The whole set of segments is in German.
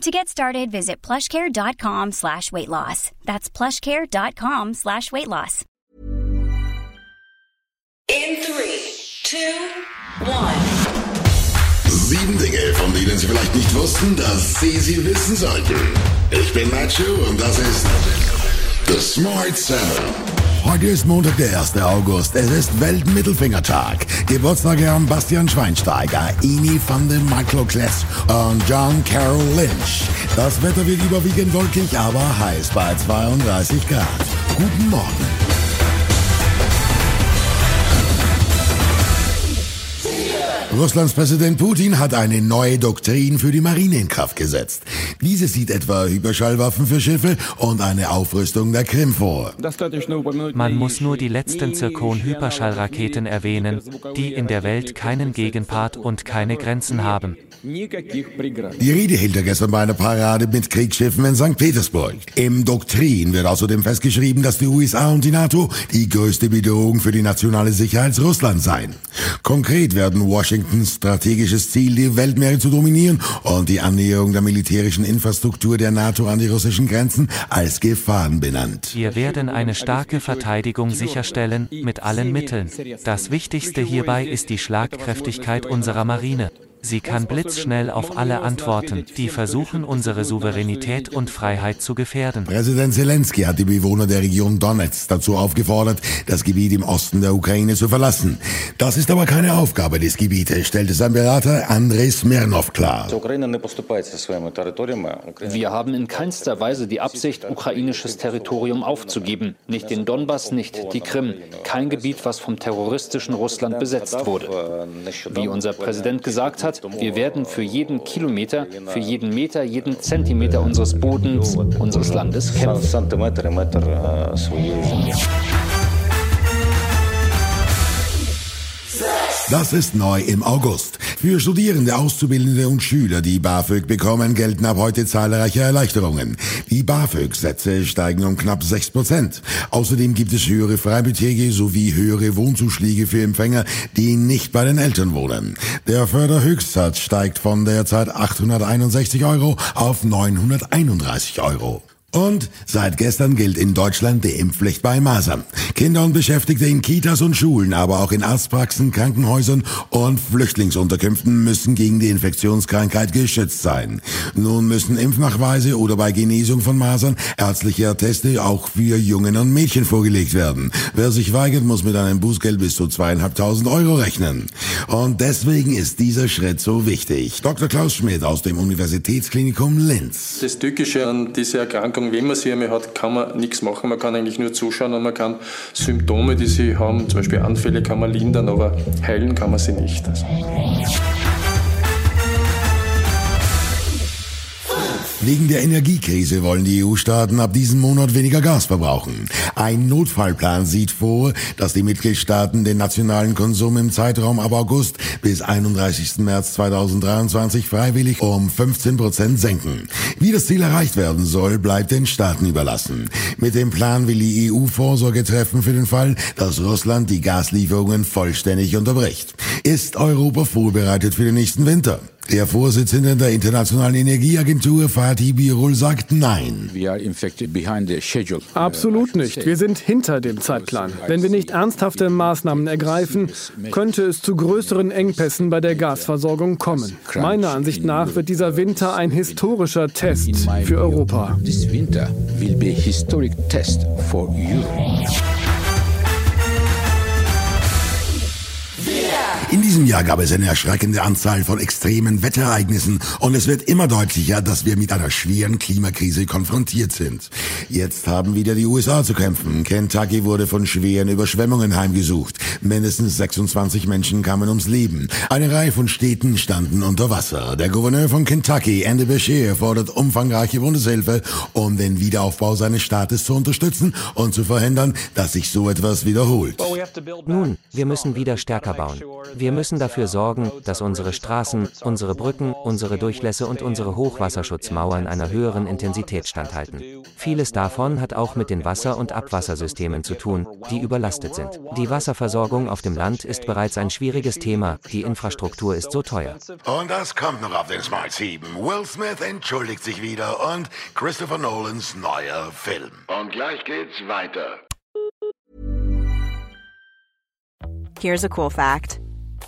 To get started, visit plushcare.com slash weight loss. That's plushcare.com slash weight loss. In three, two, one. Sieben Dinge, von denen Sie vielleicht nicht wussten, dass Sie sie wissen sollten. Ich bin Nacho und das ist The Smart Seven. Heute ist Montag, der 1. August. Es ist Weltmittelfingertag. Geburtstage haben Bastian Schweinsteiger, Ini van den Michael Kless und John Carroll Lynch. Das Wetter wird überwiegend wolkig, aber heiß bei 32 Grad. Guten Morgen. Russlands Präsident Putin hat eine neue Doktrin für die Marine in Kraft gesetzt. Diese sieht etwa Hyperschallwaffen für Schiffe und eine Aufrüstung der Krim vor. Man muss nur die letzten Zirkon-Hyperschallraketen erwähnen, die in der Welt keinen Gegenpart und keine Grenzen haben. Die Rede hielt er gestern bei einer Parade mit Kriegsschiffen in St. Petersburg. Im Doktrin wird außerdem festgeschrieben, dass die USA und die NATO die größte Bedrohung für die nationale Sicherheit Russlands seien. Konkret werden Washingtons strategisches Ziel, die Weltmeere zu dominieren und die Annäherung der militärischen Infrastruktur der NATO an die russischen Grenzen als Gefahren benannt. Wir werden eine starke Verteidigung sicherstellen mit allen Mitteln. Das Wichtigste hierbei ist die Schlagkräftigkeit unserer Marine. Sie kann blitzschnell auf alle antworten, die versuchen, unsere Souveränität und Freiheit zu gefährden. Präsident Zelensky hat die Bewohner der Region Donetsk dazu aufgefordert, das Gebiet im Osten der Ukraine zu verlassen. Das ist aber keine Aufgabe des Gebietes, stellte sein Berater Andrei Smirnov klar. Wir haben in keinster Weise die Absicht, ukrainisches Territorium aufzugeben. Nicht den Donbass, nicht die Krim. Kein Gebiet, was vom terroristischen Russland besetzt wurde. Wie unser Präsident gesagt hat, hat, wir werden für jeden Kilometer, für jeden Meter, jeden Zentimeter unseres Bodens, unseres Landes kämpfen. Das ist neu im August. Für Studierende, Auszubildende und Schüler, die BAföG bekommen, gelten ab heute zahlreiche Erleichterungen. Die BAföG-Sätze steigen um knapp 6 Prozent. Außerdem gibt es höhere Freibeträge sowie höhere Wohnzuschläge für Empfänger, die nicht bei den Eltern wohnen. Der Förderhöchstsatz steigt von derzeit 861 Euro auf 931 Euro. Und seit gestern gilt in Deutschland die Impfpflicht bei Masern. Kinder und Beschäftigte in Kitas und Schulen, aber auch in Arztpraxen, Krankenhäusern und Flüchtlingsunterkünften müssen gegen die Infektionskrankheit geschützt sein. Nun müssen Impfnachweise oder bei Genesung von Masern ärztliche Atteste auch für Jungen und Mädchen vorgelegt werden. Wer sich weigert, muss mit einem Bußgeld bis zu zweieinhalbtausend Euro rechnen. Und deswegen ist dieser Schritt so wichtig. Dr. Klaus Schmidt aus dem Universitätsklinikum Linz. Das Tückische an dieser Erkrankung Erkrankung, wenn man sie einmal hat, kann man nichts machen. Man kann eigentlich nur zuschauen und man kann Symptome, die sie haben, zum Beispiel Anfälle, kann man lindern, aber heilen kann man sie nicht. Also. Wegen der Energiekrise wollen die EU-Staaten ab diesem Monat weniger Gas verbrauchen. Ein Notfallplan sieht vor, dass die Mitgliedstaaten den nationalen Konsum im Zeitraum ab August bis 31. März 2023 freiwillig um 15 Prozent senken. Wie das Ziel erreicht werden soll, bleibt den Staaten überlassen. Mit dem Plan will die EU Vorsorge treffen für den Fall, dass Russland die Gaslieferungen vollständig unterbricht. Ist Europa vorbereitet für den nächsten Winter? Der Vorsitzende der Internationalen Energieagentur Fatih Birol sagt Nein. Absolut nicht. Wir sind hinter dem Zeitplan. Wenn wir nicht ernsthafte Maßnahmen ergreifen, könnte es zu größeren Engpässen bei der Gasversorgung kommen. Meiner Ansicht nach wird dieser Winter ein historischer Test für Europa. Diesem Jahr gab es eine erschreckende Anzahl von extremen Wetterereignissen und es wird immer deutlicher, dass wir mit einer schweren Klimakrise konfrontiert sind. Jetzt haben wieder die USA zu kämpfen. Kentucky wurde von schweren Überschwemmungen heimgesucht. Mindestens 26 Menschen kamen ums Leben. Eine Reihe von Städten standen unter Wasser. Der Gouverneur von Kentucky, Andy Beshear, fordert umfangreiche Bundeshilfe, um den Wiederaufbau seines Staates zu unterstützen und zu verhindern, dass sich so etwas wiederholt. Nun, wir müssen wieder stärker bauen. Wir müssen dafür sorgen, dass unsere Straßen, unsere Brücken, unsere Durchlässe und unsere Hochwasserschutzmauern einer höheren Intensität standhalten. Vieles davon hat auch mit den Wasser- und Abwassersystemen zu tun, die überlastet sind. Die Wasserversorgung auf dem Land ist bereits ein schwieriges Thema, die Infrastruktur ist so teuer. Und das kommt noch auf den Smart 7. Will Smith entschuldigt sich wieder und Christopher Nolans neuer Film. Und gleich geht's weiter. Here's a cool fact.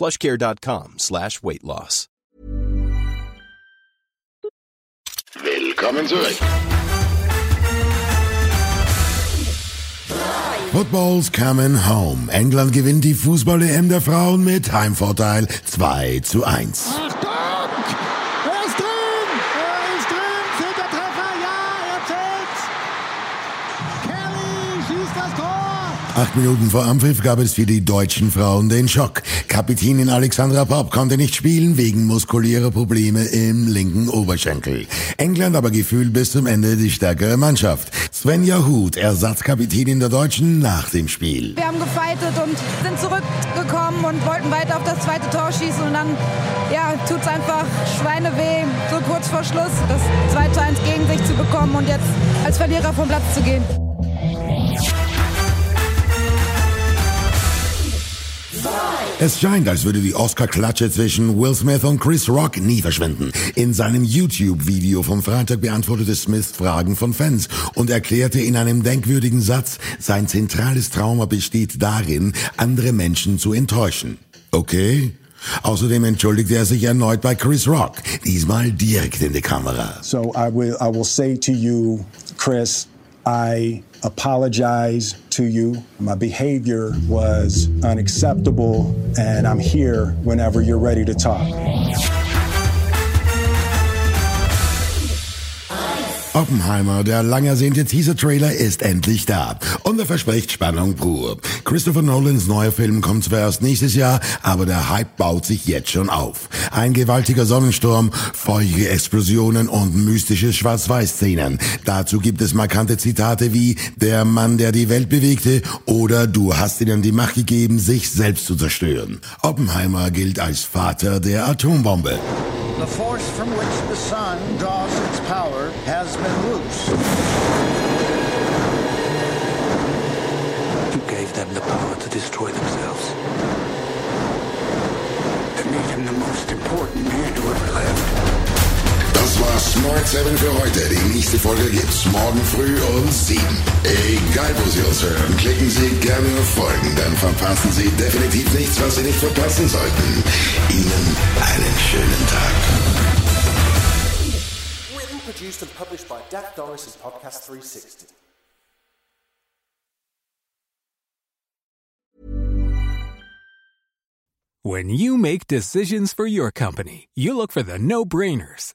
plushcare.com slash weight loss. Willkommen zurück. Football's coming home. England gewinnt die Fußball-EM der Frauen mit Heimvorteil 2 zu 1. Acht Minuten vor Anpfiff gab es für die deutschen Frauen den Schock. Kapitänin Alexandra Popp konnte nicht spielen wegen muskulärer Probleme im linken Oberschenkel. England aber gefühlt bis zum Ende die stärkere Mannschaft. Svenja Huth, Ersatzkapitänin der Deutschen nach dem Spiel. Wir haben gefeitet und sind zurückgekommen und wollten weiter auf das zweite Tor schießen und dann ja, tut's einfach Schweineweh, so kurz vor Schluss das 2-1 gegen sich zu bekommen und jetzt als Verlierer vom Platz zu gehen. Es scheint, als würde die Oscar-Klatsche zwischen Will Smith und Chris Rock nie verschwinden. In seinem YouTube-Video vom Freitag beantwortete Smith Fragen von Fans und erklärte in einem denkwürdigen Satz, sein zentrales Trauma besteht darin, andere Menschen zu enttäuschen. Okay? Außerdem entschuldigte er sich erneut bei Chris Rock, diesmal direkt in die Kamera. So I will, I will say to you, Chris, I apologize to you. My behavior was unacceptable, and I'm here whenever you're ready to talk. Oppenheimer, der lang ersehnte Teaser-Trailer, ist endlich da. Und er verspricht Spannung pur. Christopher Nolans neuer Film kommt zwar erst nächstes Jahr, aber der Hype baut sich jetzt schon auf. Ein gewaltiger Sonnensturm, feurige Explosionen und mystische Schwarz-Weiß-Szenen. Dazu gibt es markante Zitate wie der Mann, der die Welt bewegte oder du hast ihnen die Macht gegeben, sich selbst zu zerstören. Oppenheimer gilt als Vater der Atombombe. The force from which the sun draws its power has been loose. You gave them the power to destroy themselves. It made him the most important man who ever lived. Das war Smart 7 für heute. Die nächste Folge gibt's morgen früh um 7. Egal wo Sie uns hören, klicken Sie gerne auf Folgen, dann verpassen Sie definitiv nichts, was Sie nicht verpassen sollten. Ihnen einen schönen Tag. produced and published by Dak Doris and Podcast 360. When you make decisions for your company, you look for the no brainers.